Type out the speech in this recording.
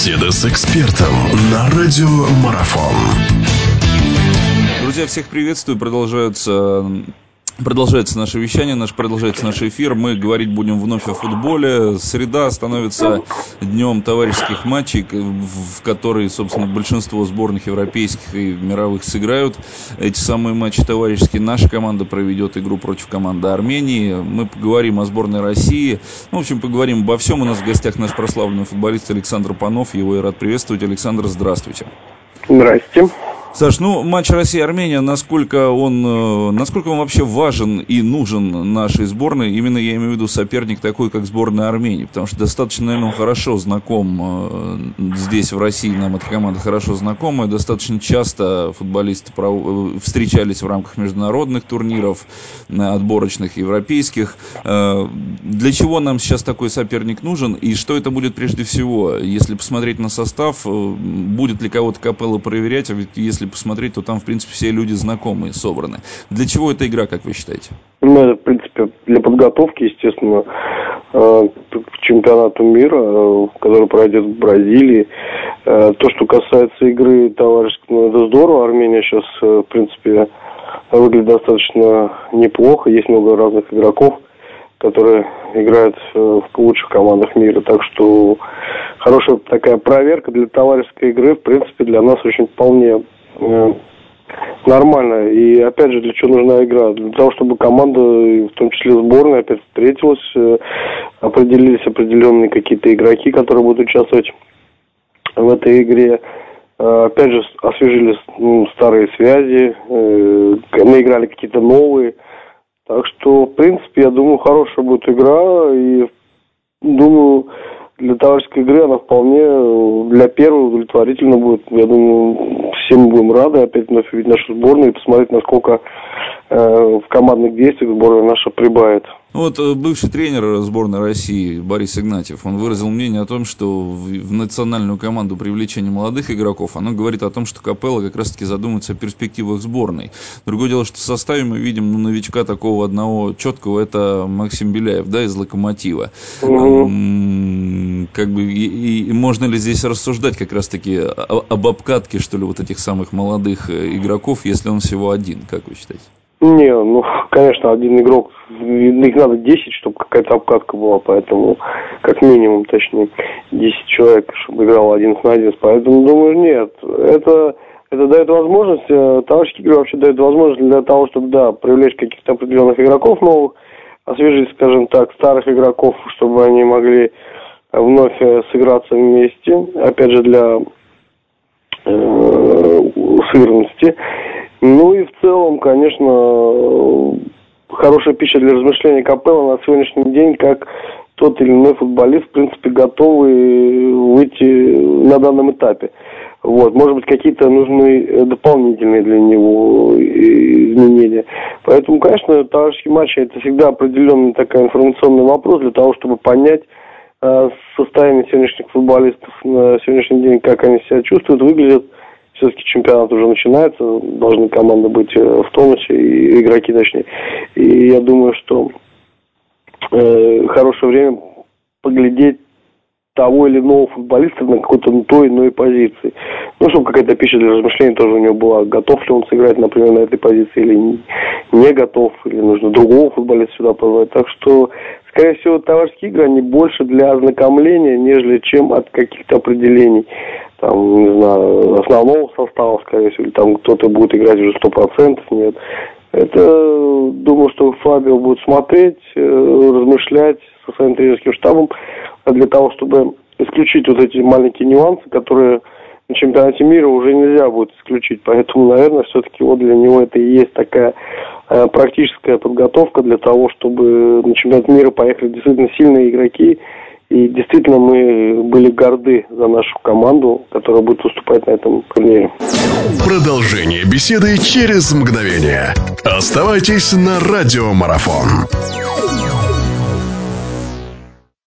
Беседа с экспертом на радио Марафон. Друзья, всех приветствую. Продолжаются Продолжается наше вещание, наш, продолжается наш эфир. Мы говорить будем вновь о футболе. Среда становится днем товарищеских матчей, в которые, собственно, большинство сборных европейских и мировых сыграют. Эти самые матчи товарищеские. Наша команда проведет игру против команды Армении. Мы поговорим о сборной России. Ну, в общем, поговорим обо всем. У нас в гостях наш прославленный футболист Александр Панов. Его я рад приветствовать. Александр, здравствуйте. Здрасте. Саш, ну матч Россия-Армения, насколько он, э, насколько он вообще важен и нужен нашей сборной? Именно я имею в виду соперник такой, как сборная Армении, потому что достаточно, наверное, хорошо знаком э, здесь, в России, нам эта команда хорошо знакома, достаточно часто футболисты э, встречались в рамках международных турниров, отборочных европейских. Для чего нам сейчас такой соперник нужен и что это будет прежде всего? Если посмотреть на состав, будет ли кого-то Капелло проверять, а ведь если если посмотреть, то там, в принципе, все люди знакомые собраны. Для чего эта игра, как вы считаете? Ну, в принципе, для подготовки, естественно, э, к чемпионату мира, э, который пройдет в Бразилии. Э, то, что касается игры товарищеской, ну, это здорово. Армения сейчас, в принципе, выглядит достаточно неплохо. Есть много разных игроков, которые играют в лучших командах мира. Так что хорошая такая проверка для товарищеской игры, в принципе, для нас очень вполне нормально. И опять же, для чего нужна игра? Для того, чтобы команда, в том числе сборная, опять встретилась, э, определились определенные какие-то игроки, которые будут участвовать в этой игре. Э, опять же, освежили ну, старые связи, мы играли какие-то новые. Так что, в принципе, я думаю, хорошая будет игра. И думаю, для товарищеской игры она вполне э, для первой удовлетворительно будет. Я думаю, все мы будем рады опять вновь увидеть нашу сборную и посмотреть, насколько э, в командных действиях сборная наша прибавит. Вот э, бывший тренер сборной России Борис Игнатьев, он выразил мнение о том, что в национальную команду привлечения молодых игроков, оно говорит о том, что Капелла как раз-таки задумывается о перспективах сборной. Другое дело, что в составе мы видим ну, новичка такого одного четкого, это Максим Беляев, да, из «Локомотива». Как бы, и, и можно ли здесь рассуждать как раз-таки об обкатке, что ли, вот этих самых молодых э, игроков, если он всего один, как вы считаете? Не, ну, конечно, один игрок, их надо 10, чтобы какая-то обкатка была, поэтому, как минимум, точнее, 10 человек, чтобы играл один на один, поэтому, думаю, нет, это, это дает возможность, э, товарищеские игры вообще дают возможность для того, чтобы, да, привлечь каких-то определенных игроков новых, освежить, скажем так, старых игроков, чтобы они могли вновь э, сыграться вместе, опять же, для э, сырности. Ну и в целом, конечно, хорошая пища для размышления Капелла на сегодняшний день, как тот или иной футболист, в принципе, готовый выйти на данном этапе. Вот, может быть, какие-то нужны дополнительные для него изменения. Поэтому, конечно, товарищеские матчи это всегда определенный такой информационный вопрос для того, чтобы понять э, состояние сегодняшних футболистов на сегодняшний день, как они себя чувствуют, выглядят все-таки чемпионат уже начинается, должны команды быть э, в тонусе, и игроки точнее. И я думаю, что э, хорошее время поглядеть того или иного футболиста на какой-то той иной позиции. Ну, чтобы какая-то пища для размышлений тоже у него была. Готов ли он сыграть, например, на этой позиции или не, готов, или нужно другого футболиста сюда позвать. Так что, скорее всего, товарищеские игры, они больше для ознакомления, нежели чем от каких-то определений там, не знаю, основного состава, скорее всего, или там кто-то будет играть уже сто процентов, нет. Это, думаю, что Фабио будет смотреть, э, размышлять со своим тренерским штабом для того, чтобы исключить вот эти маленькие нюансы, которые на чемпионате мира уже нельзя будет исключить. Поэтому, наверное, все-таки вот для него это и есть такая э, практическая подготовка для того, чтобы на чемпионат мира поехали действительно сильные игроки, и действительно мы были горды за нашу команду, которая будет выступать на этом турнире. Продолжение беседы через мгновение. Оставайтесь на радиомарафон.